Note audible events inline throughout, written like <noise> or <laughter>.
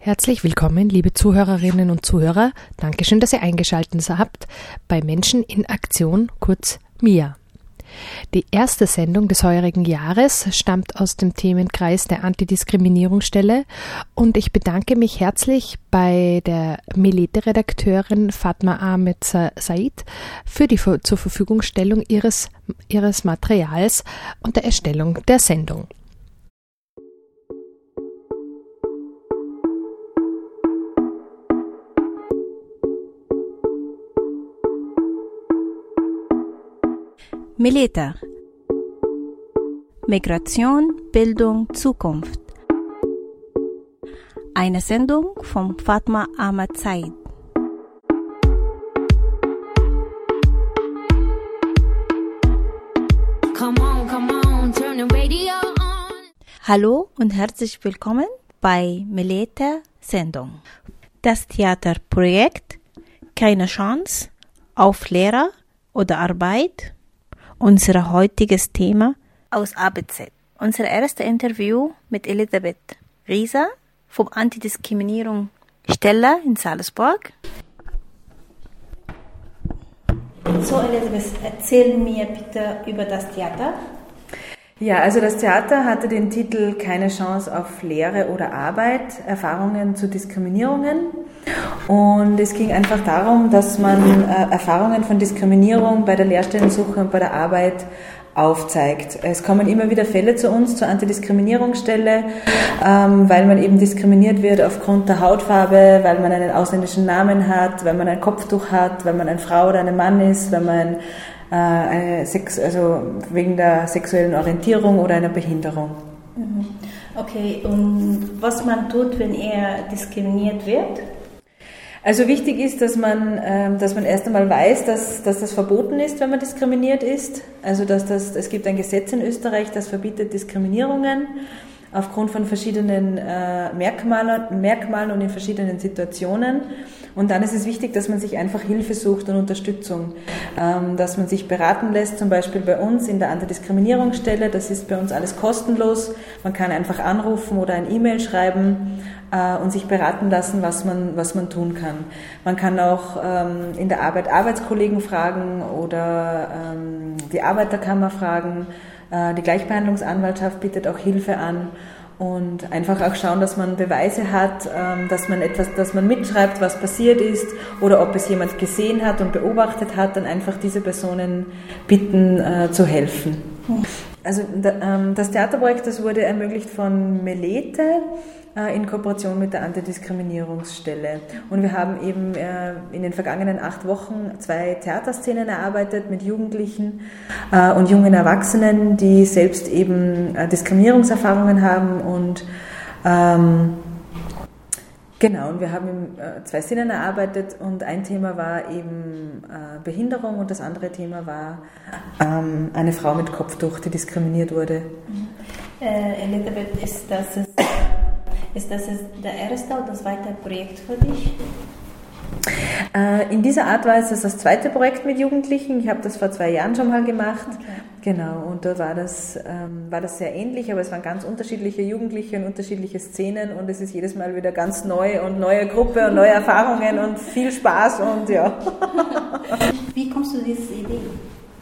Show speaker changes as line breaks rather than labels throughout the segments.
Herzlich willkommen, liebe Zuhörerinnen und Zuhörer. Dankeschön, dass ihr eingeschaltet habt bei Menschen in Aktion, kurz MIA. Die erste Sendung des heurigen Jahres stammt aus dem Themenkreis der Antidiskriminierungsstelle und ich bedanke mich herzlich bei der Melete-Redakteurin Fatma Ahmed Said für die zur Verfügungstellung ihres, ihres Materials und der Erstellung der Sendung.
Meleta Migration, Bildung, Zukunft. Eine Sendung von Fatma Ahmad Said. Hallo und herzlich willkommen bei Meleta Sendung. Das Theaterprojekt Keine Chance auf Lehrer oder Arbeit unser heutiges Thema aus ABZ. Unser erstes Interview mit Elisabeth Rieser vom Antidiskriminierung Stelle in Salzburg. So, Elisabeth, erzähl mir bitte über das Theater.
Ja, also das Theater hatte den Titel Keine Chance auf Lehre oder Arbeit, Erfahrungen zu Diskriminierungen. Und es ging einfach darum, dass man äh, Erfahrungen von Diskriminierung bei der Lehrstellensuche und bei der Arbeit aufzeigt. Es kommen immer wieder Fälle zu uns zur Antidiskriminierungsstelle, ähm, weil man eben diskriminiert wird aufgrund der Hautfarbe, weil man einen ausländischen Namen hat, weil man ein Kopftuch hat, weil man eine Frau oder ein Mann ist, weil man äh, eine Sex, also wegen der sexuellen Orientierung oder einer Behinderung.
Mhm. Okay, und was man tut, wenn er diskriminiert wird?
Also wichtig ist, dass man, ähm, dass man erst einmal weiß, dass, dass das verboten ist, wenn man diskriminiert ist. Also dass das, es gibt ein Gesetz in Österreich, das verbietet Diskriminierungen aufgrund von verschiedenen äh, Merkmalen, Merkmalen und in verschiedenen Situationen. Und dann ist es wichtig, dass man sich einfach Hilfe sucht und Unterstützung, ähm, dass man sich beraten lässt, zum Beispiel bei uns in der Antidiskriminierungsstelle. Das ist bei uns alles kostenlos. Man kann einfach anrufen oder ein E-Mail schreiben äh, und sich beraten lassen, was man, was man tun kann. Man kann auch ähm, in der Arbeit Arbeitskollegen fragen oder ähm, die Arbeiterkammer fragen äh, die Gleichbehandlungsanwaltschaft bietet auch Hilfe an und einfach auch schauen, dass man Beweise hat, ähm, dass man etwas, dass man mitschreibt, was passiert ist oder ob es jemand gesehen hat und beobachtet hat, dann einfach diese Personen bitten äh, zu helfen. Also ähm, das Theaterprojekt, das wurde ermöglicht von Melete in Kooperation mit der Antidiskriminierungsstelle. Und wir haben eben äh, in den vergangenen acht Wochen zwei Theaterszenen erarbeitet mit Jugendlichen äh, und jungen Erwachsenen, die selbst eben Diskriminierungserfahrungen haben und ähm, Genau, und wir haben zwei Szenen erarbeitet und ein Thema war eben Behinderung und das andere Thema war ähm, eine Frau mit Kopftuch, die diskriminiert wurde.
Äh, Elisabeth, ist das ist das der erste oder zweite Projekt für dich?
Äh, in dieser Art war es das zweite Projekt mit Jugendlichen. Ich habe das vor zwei Jahren schon mal gemacht. Okay. Genau, und da war das, ähm, war das sehr ähnlich, aber es waren ganz unterschiedliche Jugendliche und unterschiedliche Szenen und es ist jedes Mal wieder ganz neu und neue Gruppe und neue Erfahrungen und viel Spaß und ja. <laughs>
Wie kommst du zu dieser Idee?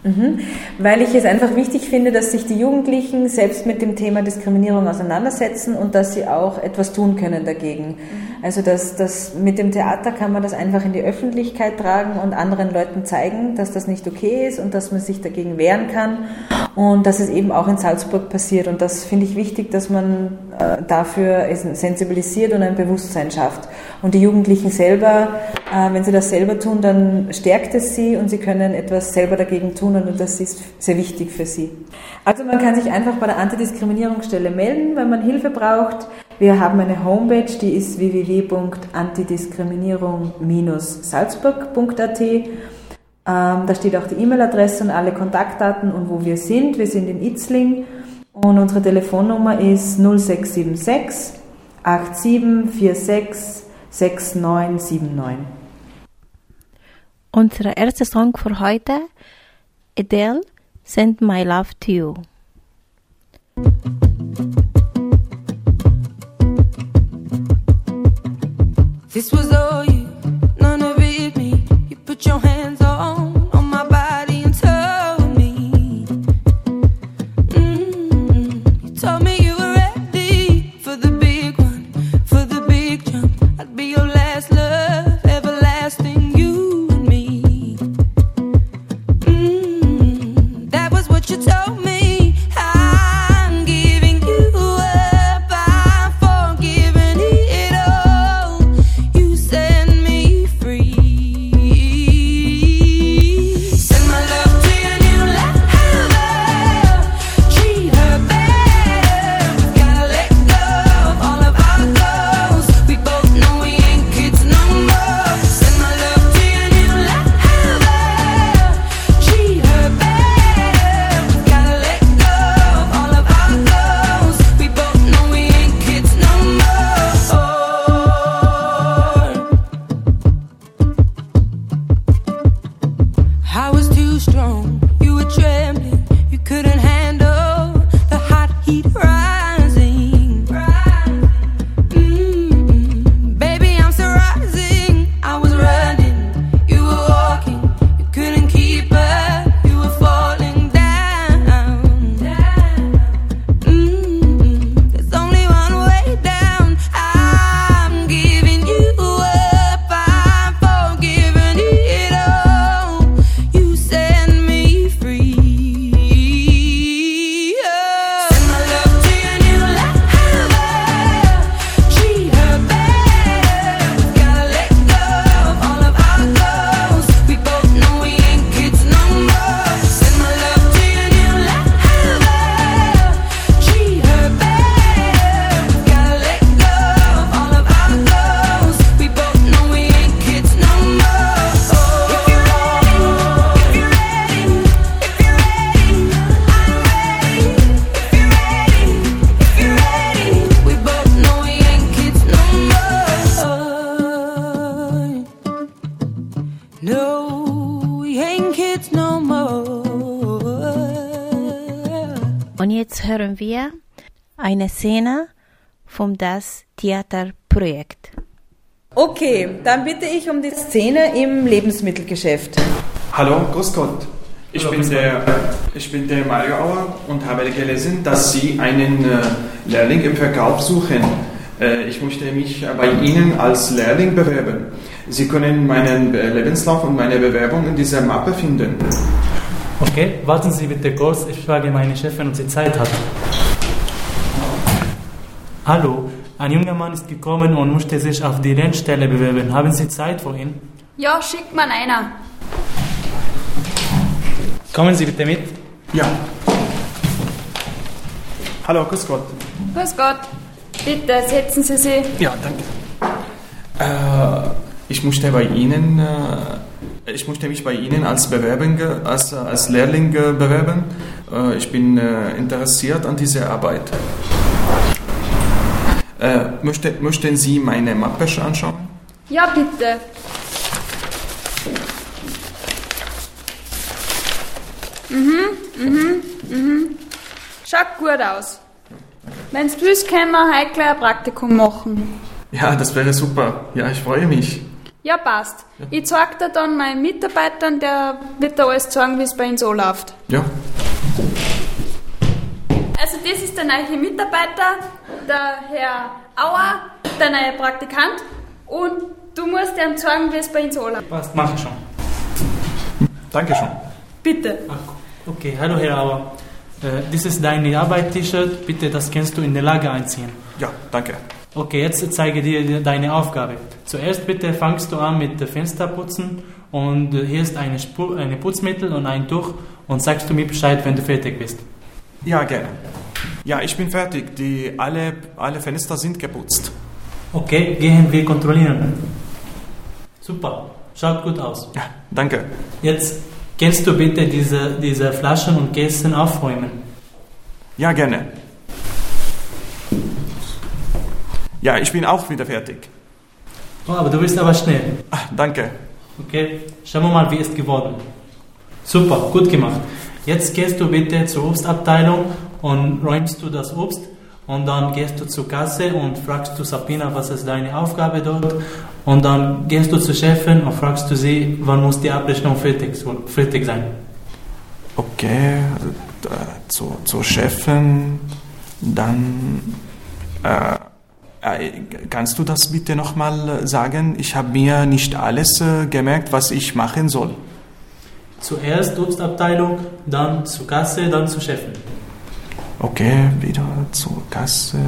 Mhm. Weil ich es einfach wichtig finde, dass sich die Jugendlichen selbst mit dem Thema Diskriminierung auseinandersetzen und dass sie auch etwas tun können dagegen. Mhm. Also das, das, mit dem Theater kann man das einfach in die Öffentlichkeit tragen und anderen Leuten zeigen, dass das nicht okay ist und dass man sich dagegen wehren kann und dass es eben auch in Salzburg passiert. Und das finde ich wichtig, dass man äh, dafür sensibilisiert und ein Bewusstsein schafft. Und die Jugendlichen selber, äh, wenn sie das selber tun, dann stärkt es sie und sie können etwas selber dagegen tun und das ist sehr wichtig für sie. Also man kann sich einfach bei der Antidiskriminierungsstelle melden, wenn man Hilfe braucht. Wir haben eine Homepage, die ist www.antidiskriminierung-salzburg.at. Ähm, da steht auch die E-Mail-Adresse und alle Kontaktdaten und wo wir sind. Wir sind in Itzling und unsere Telefonnummer ist 0676 8746 6979.
Unser erster Song für heute, Adele, Send My Love to You.
This was all you,
eine Szene vom Das Theaterprojekt.
Okay, dann bitte ich um die Szene im Lebensmittelgeschäft.
Hallo, grüß Gott. Ich bin, der, ich bin der Mario Auer und habe gelesen, dass Sie einen äh, Lehrling im Verkauf suchen. Äh, ich möchte mich bei Ihnen als Lehrling bewerben. Sie können meinen Lebenslauf und meine Bewerbung in dieser Mappe finden.
Okay, warten Sie bitte kurz. Ich frage meine Chefin, ob sie Zeit hat. Hallo, ein junger Mann ist gekommen und möchte sich auf die Rennstelle bewerben. Haben Sie Zeit für ihn?
Ja, schickt mal einer.
Kommen Sie bitte mit.
Ja. Hallo, grüß Gott.
Grüß Gott. Bitte, setzen Sie sich.
Ja, danke. Äh, ich möchte bei Ihnen, äh, ich möchte mich bei Ihnen als als, äh, als Lehrling äh, bewerben. Äh, ich bin interessiert an dieser Arbeit. Äh, möchte, möchten Sie meine Mappe anschauen?
Ja, bitte. Mhm, mhm, mhm. Schaut gut aus. Wenn du willst, können wir heute gleich ein Praktikum machen.
Ja, das wäre super. Ja, ich freue mich.
Ja, passt. Ich zeig dir dann meinen Mitarbeitern, der wird dir alles zeigen, wie es bei uns so läuft.
Ja.
Also das ist der neue Mitarbeiter, der Herr Auer, der neue Praktikant. Und du musst ihm zeigen, wie es bei uns anläuft.
Passt, mach ich schon.
Dankeschön.
Bitte.
Ach, okay, hallo Herr Auer. Äh, das ist deine Arbeit-T-Shirt. Bitte, das kannst du in der Lage einziehen.
Ja, danke.
Okay, jetzt zeige dir deine Aufgabe. Zuerst bitte fangst du an mit Fensterputzen und hier ist eine, Spu eine Putzmittel und ein Tuch und sagst du mir Bescheid, wenn du fertig bist.
Ja, gerne. Ja, ich bin fertig. Die, alle, alle Fenster sind geputzt.
Okay, gehen wir kontrollieren. Super, schaut gut aus.
Ja, danke.
Jetzt kannst du bitte diese, diese Flaschen und Kästen aufräumen.
Ja, gerne. Ja, ich bin auch wieder fertig.
Oh, aber du bist aber schnell.
Ah, danke.
Okay, schauen wir mal, wie es geworden. Super, gut gemacht. Jetzt gehst du bitte zur Obstabteilung und räumst du das Obst und dann gehst du zur Kasse und fragst du Sabina, was ist deine Aufgabe dort und dann gehst du zur Chefin und fragst du sie, wann muss die Abrechnung fertig, fertig sein.
Okay, äh, zur, zur Chefin, dann... Äh, äh, kannst du das bitte nochmal sagen? Ich habe mir nicht alles äh, gemerkt, was ich machen soll.
Zuerst Obstabteilung, dann zur Kasse, dann zur Chefin.
Okay, wieder zur Kasse,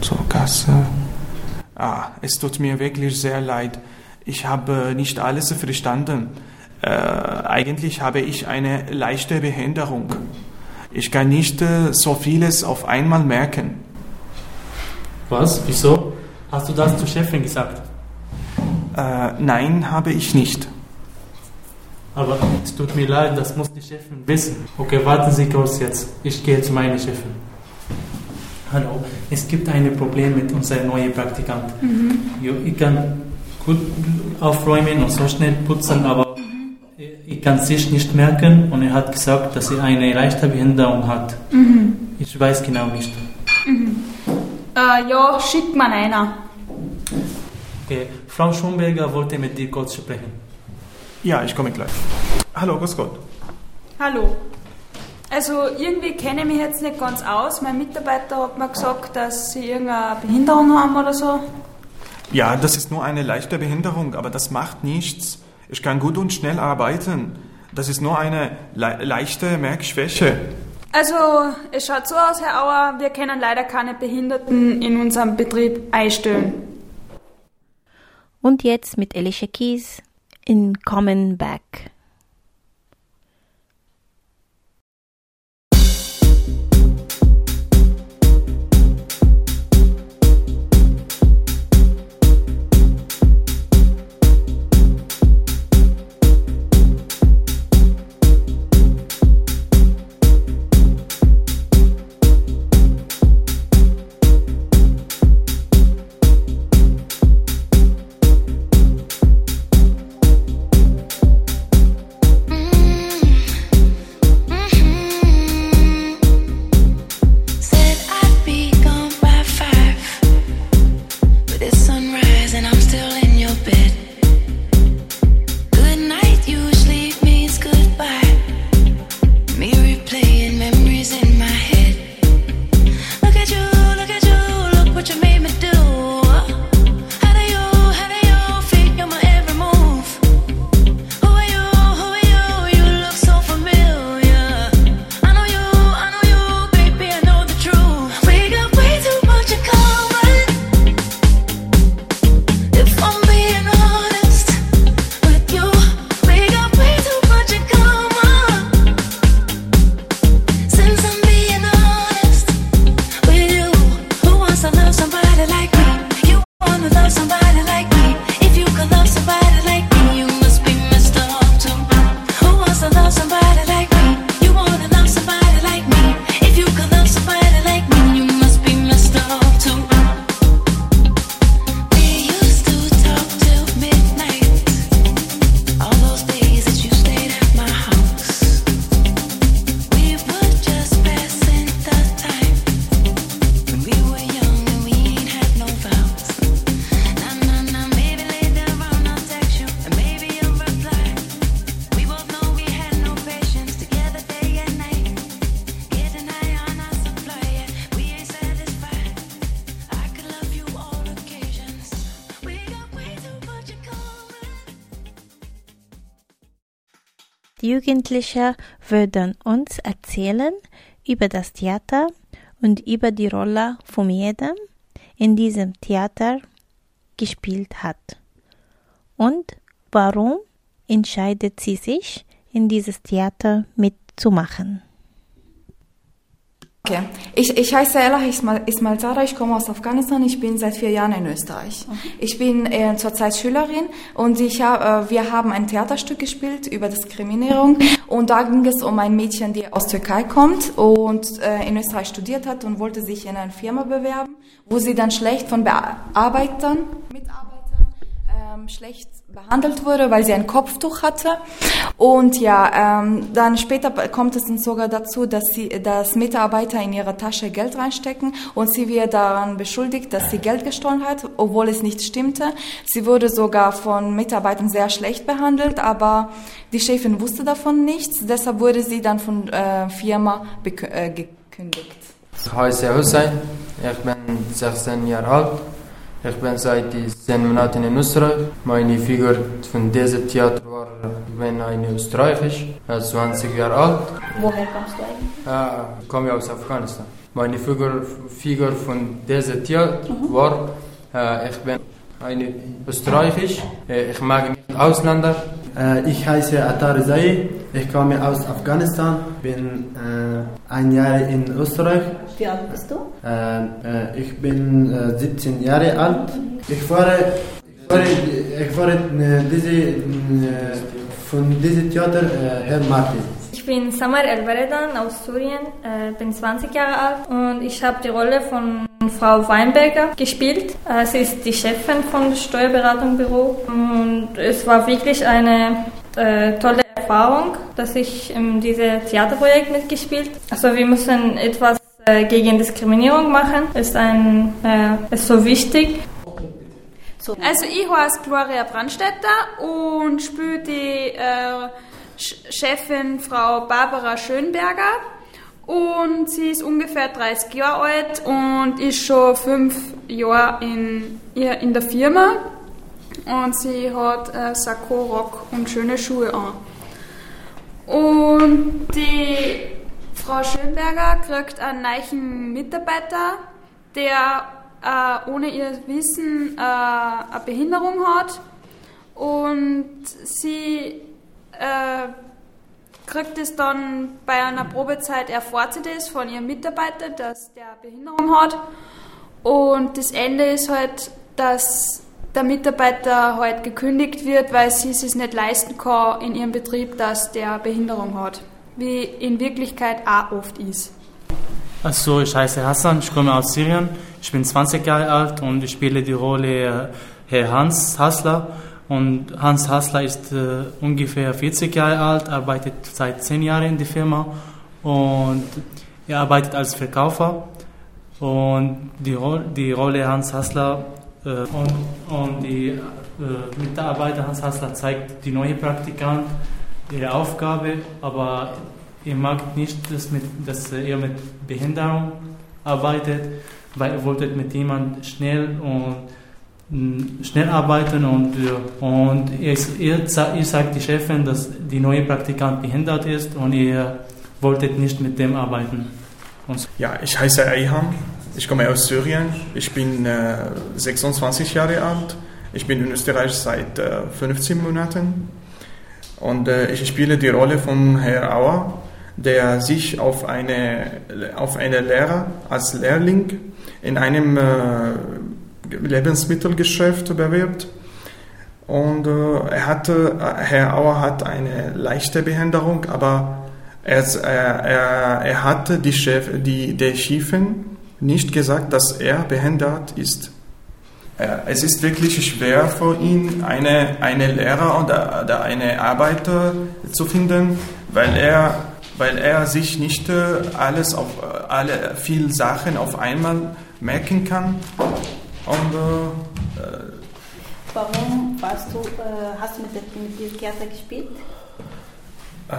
zur Kasse. Ah, es tut mir wirklich sehr leid. Ich habe nicht alles verstanden. Äh, eigentlich habe ich eine leichte Behinderung. Ich kann nicht äh, so vieles auf einmal merken.
Was? Wieso? Hast du das zur Chefin gesagt?
Äh, nein, habe ich nicht.
Aber es tut mir leid, das muss die Chefin wissen. Okay, warten Sie kurz jetzt. Ich gehe zu meiner Chefin. Hallo, es gibt ein Problem mit unserem neuen Praktikant. Jo, Ich kann gut aufräumen und so schnell putzen, aber ich kann sich nicht merken und er hat gesagt, dass er eine leichte Behinderung hat. Ich weiß genau nicht.
Äh, ja, schick mal einer.
Okay, Frau Schumberger wollte mit dir kurz sprechen.
Ja, ich komme gleich. Hallo, grüß Gott.
Hallo. Also irgendwie kenne ich mich jetzt nicht ganz aus. Mein Mitarbeiter hat mir gesagt, dass sie irgendeine Behinderung haben oder so.
Ja, das ist nur eine leichte Behinderung, aber das macht nichts. Ich kann gut und schnell arbeiten. Das ist nur eine le leichte Merkschwäche.
Also, es schaut so aus, Herr Auer, wir können leider keine Behinderten in unserem Betrieb einstellen.
Und jetzt mit Alicia Keys in common Back. Die Jugendlichen würden uns erzählen über das Theater und über die Rolle von jedem in diesem Theater gespielt hat. Und warum entscheidet sie sich, in dieses Theater mitzumachen?
Okay. Ich, ich heiße Ella Ismail, Ismail Zara, ich komme aus Afghanistan, ich bin seit vier Jahren in Österreich. Ich bin äh, zurzeit Schülerin und ich hab, äh, wir haben ein Theaterstück gespielt über Diskriminierung und da ging es um ein Mädchen, die aus Türkei kommt und äh, in Österreich studiert hat und wollte sich in eine Firma bewerben, wo sie dann schlecht von Bearbeitern, Mitarbeitern, ähm, schlecht behandelt wurde, weil sie ein Kopftuch hatte. Und ja, ähm, dann später kommt es dann sogar dazu, dass sie, dass Mitarbeiter in ihre Tasche Geld reinstecken und sie wird daran beschuldigt, dass sie Geld gestohlen hat, obwohl es nicht stimmte. Sie wurde sogar von Mitarbeitern sehr schlecht behandelt, aber die Chefin wusste davon nichts. Deshalb wurde sie dann von äh, Firma äh, gekündigt.
Heiße Hussein, ich bin 16 Jahre alt. Ich bin seit 10 Monaten in Österreich. Meine Figur von diesem Theater war, ich bin ein Österreichisch, er ist 20 Jahre alt.
Woher kommst du eigentlich?
Äh, ich komme aus Afghanistan. Meine Figur, Figur von diesem Theater war, äh, ich bin ein Österreichisch, äh, ich mag Ausländer.
Äh, ich heiße Atar Rezai, ich komme aus Afghanistan, bin äh, ein Jahr in Österreich.
Wie alt bist du?
Äh, äh, ich bin äh, 17 Jahre alt. Ich fahre, ich fahre, ich fahre äh, diese, äh, von diesem Theater äh, Herr Martin.
Ich bin Samar El-Baredan aus Syrien, äh, bin 20 Jahre alt und ich habe die Rolle von Frau Weinberger gespielt. Äh, sie ist die Chefin vom Steuerberatungsbüro und es war wirklich eine äh, tolle Erfahrung, dass ich in diesem Theaterprojekt mitgespielt. Also wir müssen etwas äh, gegen Diskriminierung machen, ist ein äh, ist so wichtig.
Also ich heiße Gloria Brandstetter und spiele die äh, Ch- Chefin Frau Barbara Schönberger. Und sie ist ungefähr 30 Jahre alt und ist schon fünf Jahre in, in der Firma. Und sie hat äh, Sakko, Rock und schöne Schuhe an. Und die Frau Schönberger kriegt einen neuen Mitarbeiter, der äh, ohne ihr Wissen äh, eine Behinderung hat. Und sie äh, kriegt es dann bei einer Probezeit, erfahrt sie von ihrem Mitarbeiter, dass der Behinderung hat. Und das Ende ist halt, dass der Mitarbeiter halt gekündigt wird, weil sie es nicht leisten kann in ihrem Betrieb, dass der Behinderung hat. Wie in Wirklichkeit auch oft ist.
Also, ich heiße Hassan, ich komme aus Syrien. Ich bin 20 Jahre alt und ich spiele die Rolle äh, Herr Hans Hassler. Und Hans Hassler ist äh, ungefähr 40 Jahre alt, arbeitet seit 10 Jahren in der Firma und er arbeitet als Verkäufer. Und die, Ro die Rolle Hans Hassler äh, und, und die äh, Mitarbeiter Hans Hassler zeigt die neue Praktikant ihre Aufgabe, aber er mag nicht, dass, mit, dass er mit Behinderung arbeitet, weil er wollte mit jemandem schnell und schnell arbeiten und, äh, und sa- er sagt die Chefin, dass die neue Praktikant behindert ist und er wollte nicht mit dem arbeiten. Und
Ja, ich heiße Ayham, ich komme aus Syrien, ich bin äh, 26 Jahre alt, ich bin in Österreich seit äh, 15 Monaten. Und äh, ich spiele die Rolle von Herr Auer, der sich auf eine, auf eine Lehrer als Lehrling in einem äh, Lebensmittelgeschäft bewirbt. Und äh, er hatte, Herr Auer hat eine leichte Behinderung, aber er, er, er, hatte die Chef, die, der Chefin nicht gesagt, dass er behindert ist. Äh, Es ist wirklich schwer für ihn, eine, eine Lehrer oder, oder eine Arbeiter zu finden, weil er, weil er sich nicht äh, alles auf äh, alle viele Sachen auf einmal merken kann. Und äh,
Warum warst du, äh, hast du mit, dem Theater gespielt?
Äh,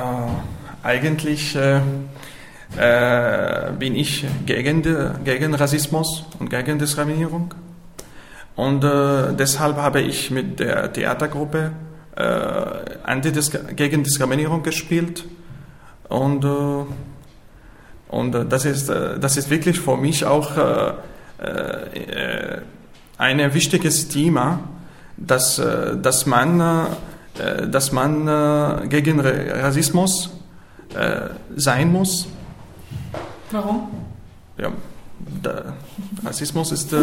eigentlich äh, äh, bin ich gegen, die, gegen Rassismus und gegen Diskriminierung. Und äh, deshalb habe ich mit der Theatergruppe äh, gegen Diskriminierung gespielt und, und das, ist, das ist wirklich für mich auch äh, äh, ein wichtiges Thema, dass, äh, dass man, äh, dass man gegen Ra- Rassismus sein muss.
Warum?
Ja, Rassismus ist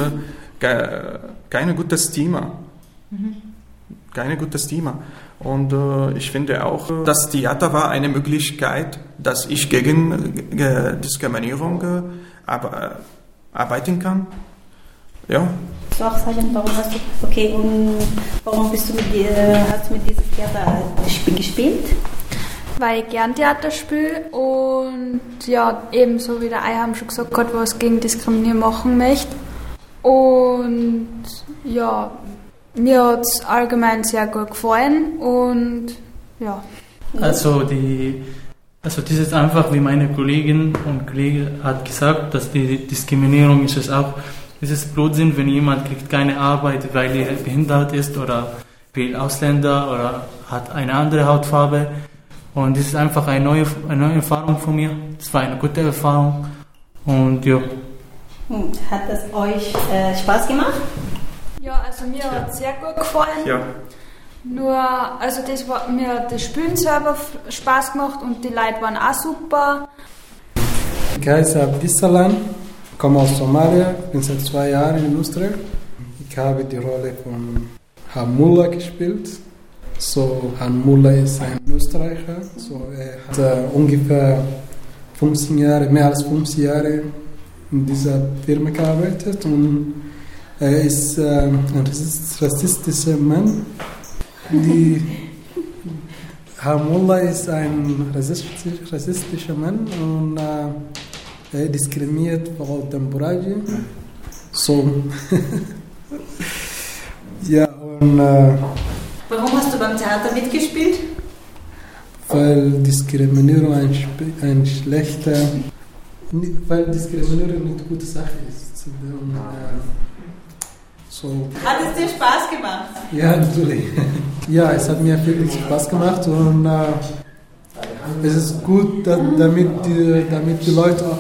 ke- kein gutes Thema. Kein gutes Thema. Und ich finde auch, das Theater war eine Möglichkeit, dass ich gegen Diskriminierung aber, arbeiten kann. Ja.
Du auch sagen, warum hast du, okay, und warum bist du mit, dir- hast du mit diesem Theater gesp- gespielt?
Weil ich gern Theater spiele und ja, ebenso wie der Eiham schon gesagt hat, was gegen Diskriminierung machen möchte. Und ja, mir hat es allgemein sehr gut gefallen und ja.
Also die, also das ist einfach, wie meine Kollegin und Kollege hat gesagt, dass die Diskriminierung ist es auch, es ist Blutsinn, wenn jemand kriegt keine Arbeit, weil er behindert ist oder will Ausländer oder hat eine andere Hautfarbe. Und das ist einfach eine neue, eine neue Erfahrung von mir. Es war eine gute Erfahrung. Und ja,
Hat das euch äh, Spaß gemacht?
Ja, also mir hat es sehr gut gefallen.
Ja.
Nur, also das war, mir hat das Spielen selber Spaß gemacht und die Leute waren auch super.
Ich heiße Abdissalam, komme aus Somalia, bin seit zwei Jahren in Österreich. Ich habe die Rolle von Hamullah gespielt. So, Hamullah ist ein Österreicher. So, er hat äh, ungefähr 15 Jahre, mehr als 15 Jahre in dieser Firma gearbeitet und er ist äh, ein rassist- rassistischer Mann. Die Hamullah ist ein rassistisch, rassistischer Mann und äh, er diskriminiert Frau Tamburaji. So. <laughs> ja, und äh,
Warum hast du beim Theater mitgespielt?
weil Diskriminierung ein, ein schlechter, weil Diskriminierung nicht eine gute Sache ist. Und, äh, so.
Hat es dir Spaß gemacht?
Ja, natürlich. <laughs> Ja, es hat mir wirklich Spaß gemacht und äh, es ist gut, da, damit, die, damit die Leute auch,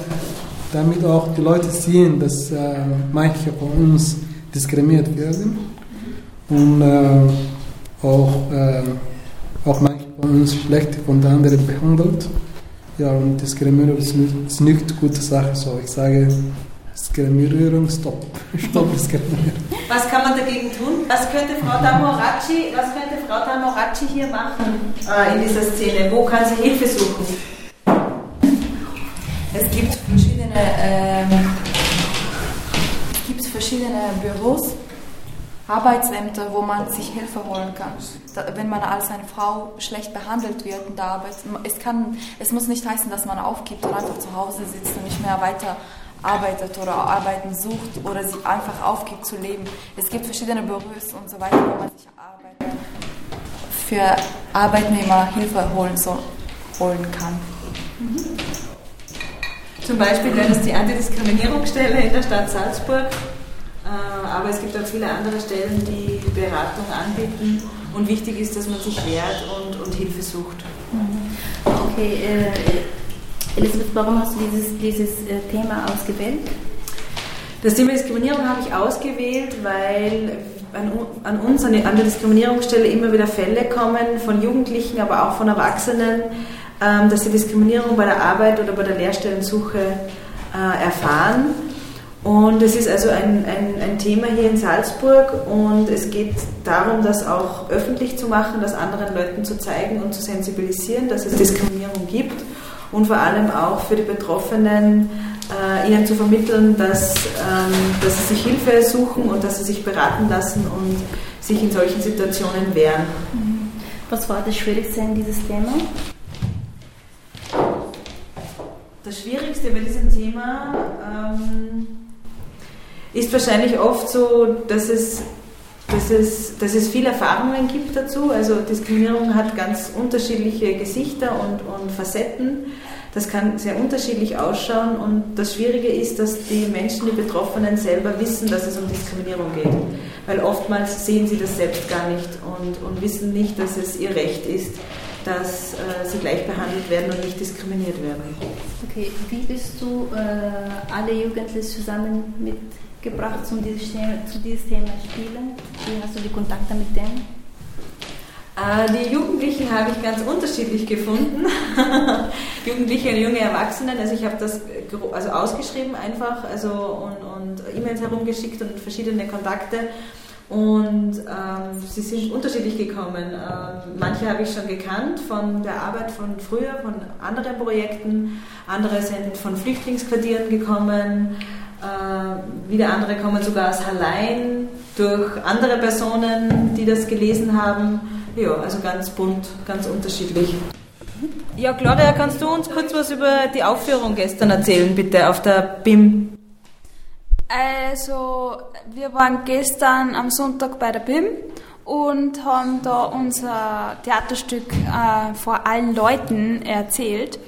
damit auch die Leute sehen, dass äh, manche von uns diskriminiert werden und äh, auch, äh, auch manche von uns schlecht von den anderen behandelt. Ja, und Diskriminierung ist nicht, ist nicht eine gute Sache. So, ich sage Diskriminierung, stopp. Stopp <laughs> Diskriminierung.
Was kann man dagegen tun? Was könnte Frau Damoraci, was könnte Frau Damoraci hier machen äh, in dieser Szene? Wo kann sie Hilfe suchen?
Es gibt verschiedene, es gibt verschiedene Büros, Arbeitsämter, wo man sich Hilfe holen kann. Da, wenn man als eine Frau schlecht behandelt wird in der Arbeit, es, kann, es muss nicht heißen, dass man aufgibt und einfach zu Hause sitzt und nicht mehr weiter arbeitet oder arbeiten sucht oder sie einfach aufgibt zu leben. Es gibt verschiedene Büros und so weiter, wo man sich Arbeit, für Arbeitnehmer Hilfe holen, so, holen kann.
Zum Beispiel wäre das die Antidiskriminierungsstelle in der Stadt Salzburg. Äh, Aber es gibt auch viele andere Stellen, die Beratung anbieten. Und wichtig ist, dass man sich wehrt und, und Hilfe sucht.
Okay, äh, Elisabeth, warum hast du dieses, dieses äh, Thema ausgewählt?
Das Thema Diskriminierung habe ich ausgewählt, weil an, an uns, an der Diskriminierungsstelle immer wieder Fälle kommen von Jugendlichen, aber auch von Erwachsenen, ähm, dass sie Diskriminierung bei der Arbeit oder bei der Lehrstellensuche äh, erfahren. Und es ist also ein, ein, ein Thema hier in Salzburg und es geht darum, das auch öffentlich zu machen, das anderen Leuten zu zeigen und zu sensibilisieren, dass es Diskriminierung gibt und vor allem auch für die Betroffenen äh, ihnen zu vermitteln, dass, ähm, dass sie sich Hilfe suchen und dass sie sich beraten lassen und sich in solchen Situationen wehren.
Was war das Schwierigste in dieses Thema?
Das Schwierigste bei diesem Thema ähm, ist wahrscheinlich oft so, dass es, dass, es, dass es viele Erfahrungen gibt dazu. Also Diskriminierung hat ganz unterschiedliche Gesichter und, und Facetten. Das kann sehr unterschiedlich ausschauen und das Schwierige ist, dass die Menschen, die Betroffenen selber wissen, dass es um Diskriminierung geht. weil oftmals sehen sie das selbst gar nicht und, und wissen nicht, dass es ihr Recht ist, dass äh, sie gleich behandelt werden und nicht diskriminiert werden.
Okay, wie bist du äh, alle Jugendlichen zusammen mitgebracht, um dieses Thema, zu diesem Thema spielen? Wie hast du die Kontakte mit denen?
Äh, Die Jugendlichen habe ich ganz unterschiedlich gefunden. <laughs> Jugendliche und junge Erwachsenen. Also ich habe das also ausgeschrieben einfach also und, und E-Mails herumgeschickt und verschiedene Kontakte. Und ähm, sie sind unterschiedlich gekommen. Ähm, manche habe ich schon gekannt von der Arbeit von früher, von anderen Projekten. Andere sind von Flüchtlingsquartieren gekommen. Äh, wieder andere kommen sogar aus Hallein durch andere Personen, die das gelesen haben. Ja, also ganz bunt, ganz unterschiedlich. Ja, Claudia, kannst du uns kurz was über die Aufführung gestern erzählen, bitte, auf der BIM?
Also, wir waren gestern am Sonntag bei der BIM und haben da unser Theaterstück äh, vor allen Leuten erzählt.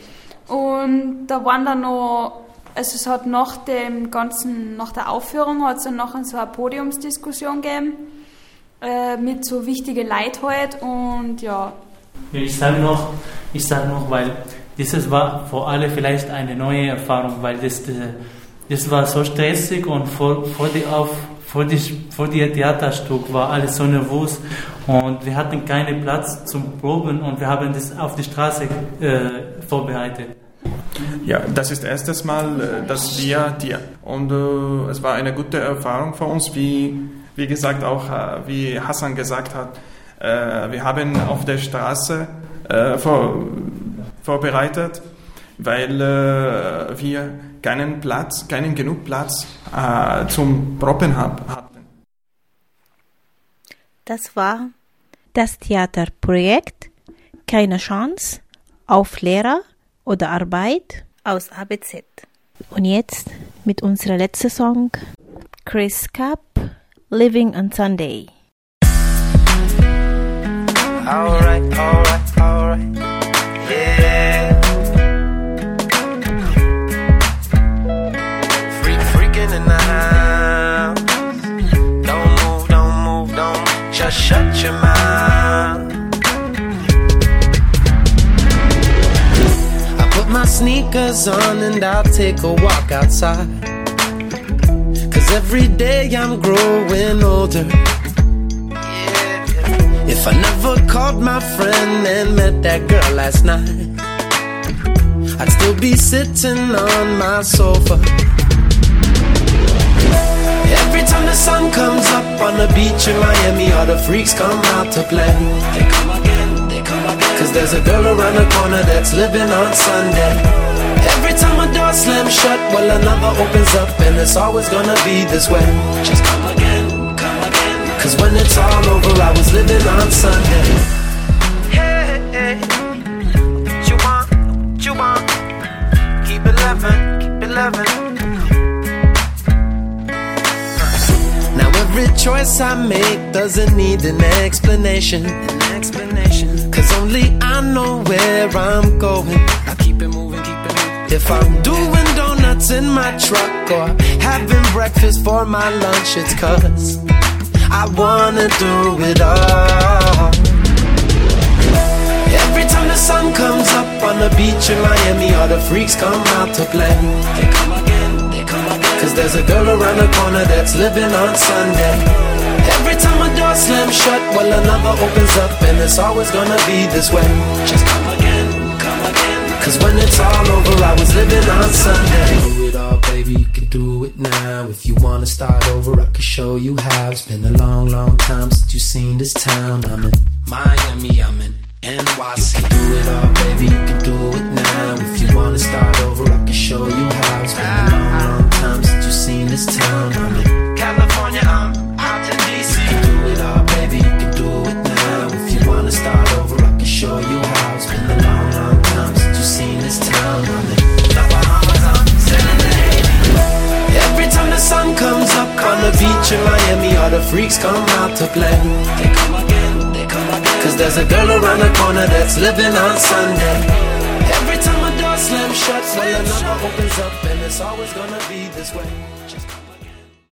Und da waren dann noch, also es hat nach dem ganzen, nach der Aufführung hat es dann nachher so eine Podiumsdiskussion gegeben äh, mit so wichtige Leuten halt und ja.
Ja, ich sage noch, ich sag noch, weil dieses war für alle vielleicht eine neue Erfahrung, weil das, äh, das war so stressig und vor, vor, die auf, vor, die, vor die Theaterstück war alles so nervös und wir hatten keinen Platz zum Proben und wir haben das auf die Straße äh, vorbereitet.
Ja, das ist erstes Mal, äh, dass wir die und äh, es war eine gute Erfahrung für uns, wie wie gesagt auch äh, wie Hassan gesagt hat, äh, wir haben auf der Straße äh, vor, vorbereitet, weil äh, wir keinen Platz, keinen genug Platz zum Proben hatten.
Das war das Theaterprojekt Keine Chance auf Lehrer oder Arbeit aus ABZ. Und jetzt mit unserer letzten Song Chris Cup Living on Sunday.
Alright, alright. Sneakers on and I'll take a walk outside. Cause every day I'm growing older. If I never called my friend and met that girl last night, I'd still be sitting on my sofa. Every time the sun comes up on the beach in Miami, all the freaks come out to play. Cause there's a girl around the corner that's living on Sunday. Every time a door slams shut, well, another opens up, and it's always gonna be this way. Just come again, come again. Cause when it's all over, I was living on Sunday. Hey? Keep it keep it. Now every choice I make doesn't need an explanation. An explanation. Cause only I know where I'm going. I keep it moving, keep it moving. If I'm doing donuts in my truck or having breakfast for my lunch, it's cause I wanna do it all. Every time the sun comes up on the beach in Miami, all the freaks come out to play. They come again, they come again. Cause there's a girl around the corner that's living on Sunday. Slams shut, while another opens up, and it's always gonna be this way. Just come again, come again. Cause when it's all over, I was living on Sunday. Do it all, baby, you can do it now. If you wanna start over, I can show you how. It's been a long, long time since you've seen this town. I'm in Miami, I'm in NYC. Do it all, baby, you can do it now. If you wanna start over, I can show you how. It's been a long, long time since you've seen this town. I'm in beach in Miami, all the freaks come out to play. They come again, they come again. Cause there's a girl around the corner that's living on Sunday. Every time a door slams shut, another opens up, and it's always gonna be this way.